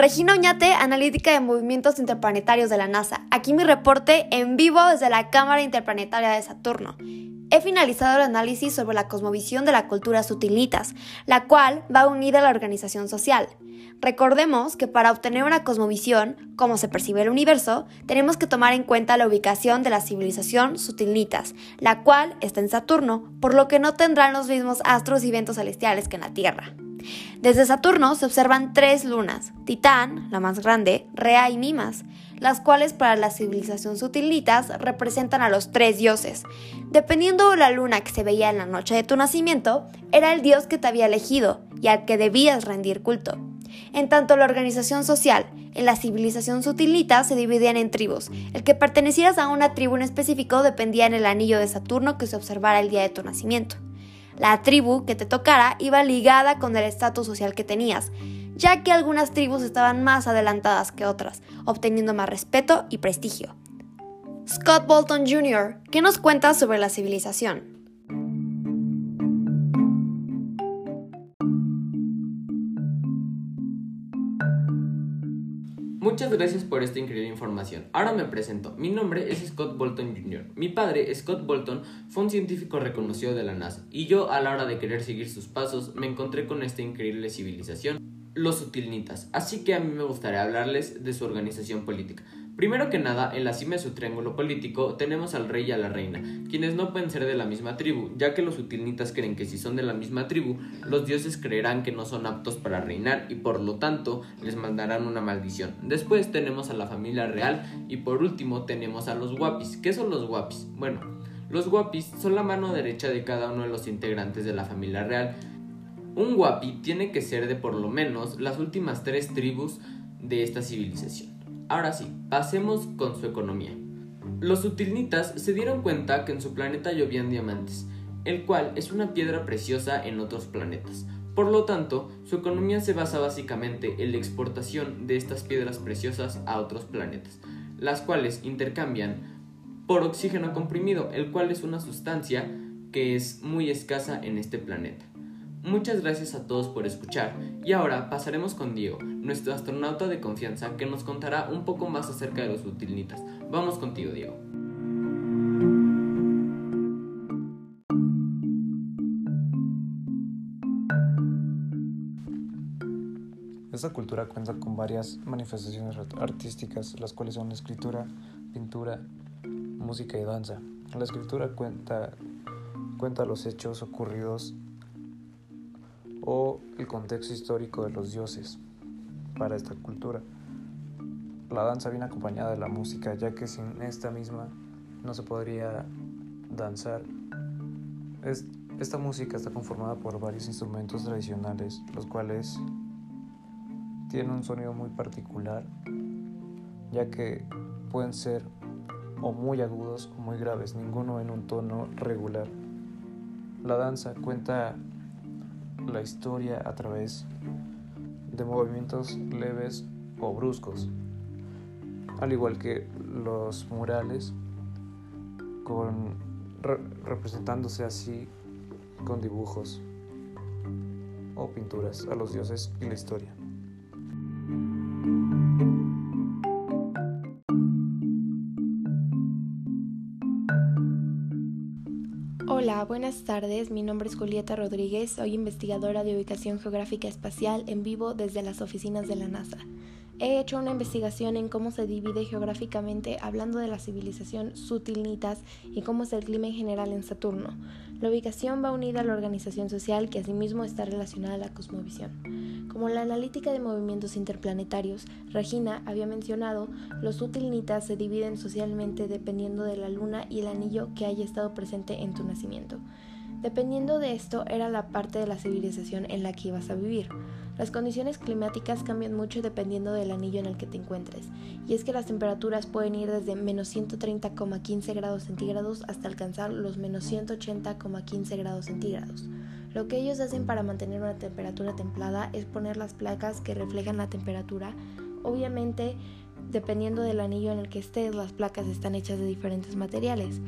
Regina Oñate, analítica de movimientos interplanetarios de la NASA. Aquí mi reporte en vivo desde la Cámara Interplanetaria de Saturno. He finalizado el análisis sobre la cosmovisión de la cultura sutilitas, la cual va unida a la organización social. Recordemos que para obtener una cosmovisión, como se percibe el universo, tenemos que tomar en cuenta la ubicación de la civilización sutilitas, la cual está en Saturno, por lo que no tendrán los mismos astros y vientos celestiales que en la Tierra. Desde Saturno se observan tres lunas, Titán, la más grande, Rea y Mimas, las cuales para la civilización sutilitas representan a los tres dioses. Dependiendo de la luna que se veía en la noche de tu nacimiento, era el dios que te había elegido y al que debías rendir culto. En tanto la organización social, en la civilización sutilita se dividían en tribus. El que pertenecieras a una tribu en específico dependía en el anillo de Saturno que se observara el día de tu nacimiento. La tribu que te tocara iba ligada con el estatus social que tenías, ya que algunas tribus estaban más adelantadas que otras, obteniendo más respeto y prestigio. Scott Bolton Jr., ¿qué nos cuentas sobre la civilización? Muchas gracias por esta increíble información. Ahora me presento. Mi nombre es Scott Bolton Jr. Mi padre, Scott Bolton, fue un científico reconocido de la NASA y yo a la hora de querer seguir sus pasos me encontré con esta increíble civilización, los Utilnitas. Así que a mí me gustaría hablarles de su organización política. Primero que nada, en la cima de su triángulo político tenemos al rey y a la reina, quienes no pueden ser de la misma tribu, ya que los utilnitas creen que si son de la misma tribu, los dioses creerán que no son aptos para reinar y por lo tanto les mandarán una maldición. Después tenemos a la familia real y por último tenemos a los guapis. ¿Qué son los guapis? Bueno, los guapis son la mano derecha de cada uno de los integrantes de la familia real. Un guapi tiene que ser de por lo menos las últimas tres tribus de esta civilización. Ahora sí, pasemos con su economía. Los utilnitas se dieron cuenta que en su planeta llovían diamantes, el cual es una piedra preciosa en otros planetas. Por lo tanto, su economía se basa básicamente en la exportación de estas piedras preciosas a otros planetas, las cuales intercambian por oxígeno comprimido, el cual es una sustancia que es muy escasa en este planeta. Muchas gracias a todos por escuchar y ahora pasaremos con Diego, nuestro astronauta de confianza que nos contará un poco más acerca de los utilnitas. Vamos contigo, Diego. Esta cultura cuenta con varias manifestaciones artísticas, las cuales son escritura, pintura, música y danza. La escritura cuenta, cuenta los hechos ocurridos o el contexto histórico de los dioses para esta cultura. La danza viene acompañada de la música, ya que sin esta misma no se podría danzar. esta música está conformada por varios instrumentos tradicionales, los cuales tienen un sonido muy particular, ya que pueden ser o muy agudos o muy graves, ninguno en un tono regular. La danza cuenta la historia a través de movimientos leves o bruscos, al igual que los murales, con, representándose así con dibujos o pinturas a los dioses y la historia. Hola, buenas tardes. Mi nombre es Julieta Rodríguez. Soy investigadora de ubicación geográfica espacial en vivo desde las oficinas de la NASA. He hecho una investigación en cómo se divide geográficamente hablando de la civilización sutilnitas y cómo es el clima en general en Saturno. La ubicación va unida a la organización social que asimismo está relacionada a la cosmovisión. Como la analítica de movimientos interplanetarios, Regina había mencionado, los sutilnitas se dividen socialmente dependiendo de la luna y el anillo que haya estado presente en tu nacimiento. Dependiendo de esto era la parte de la civilización en la que ibas a vivir. Las condiciones climáticas cambian mucho dependiendo del anillo en el que te encuentres, y es que las temperaturas pueden ir desde menos 130,15 grados centígrados hasta alcanzar los menos 180,15 grados centígrados. Lo que ellos hacen para mantener una temperatura templada es poner las placas que reflejan la temperatura. Obviamente, dependiendo del anillo en el que estés, las placas están hechas de diferentes materiales.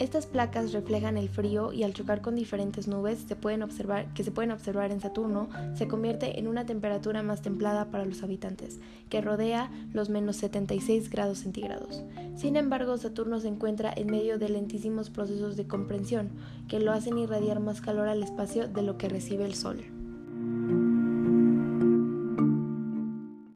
Estas placas reflejan el frío y al chocar con diferentes nubes se pueden observar, que se pueden observar en Saturno, se convierte en una temperatura más templada para los habitantes, que rodea los menos 76 grados centígrados. Sin embargo, Saturno se encuentra en medio de lentísimos procesos de comprensión, que lo hacen irradiar más calor al espacio de lo que recibe el Sol.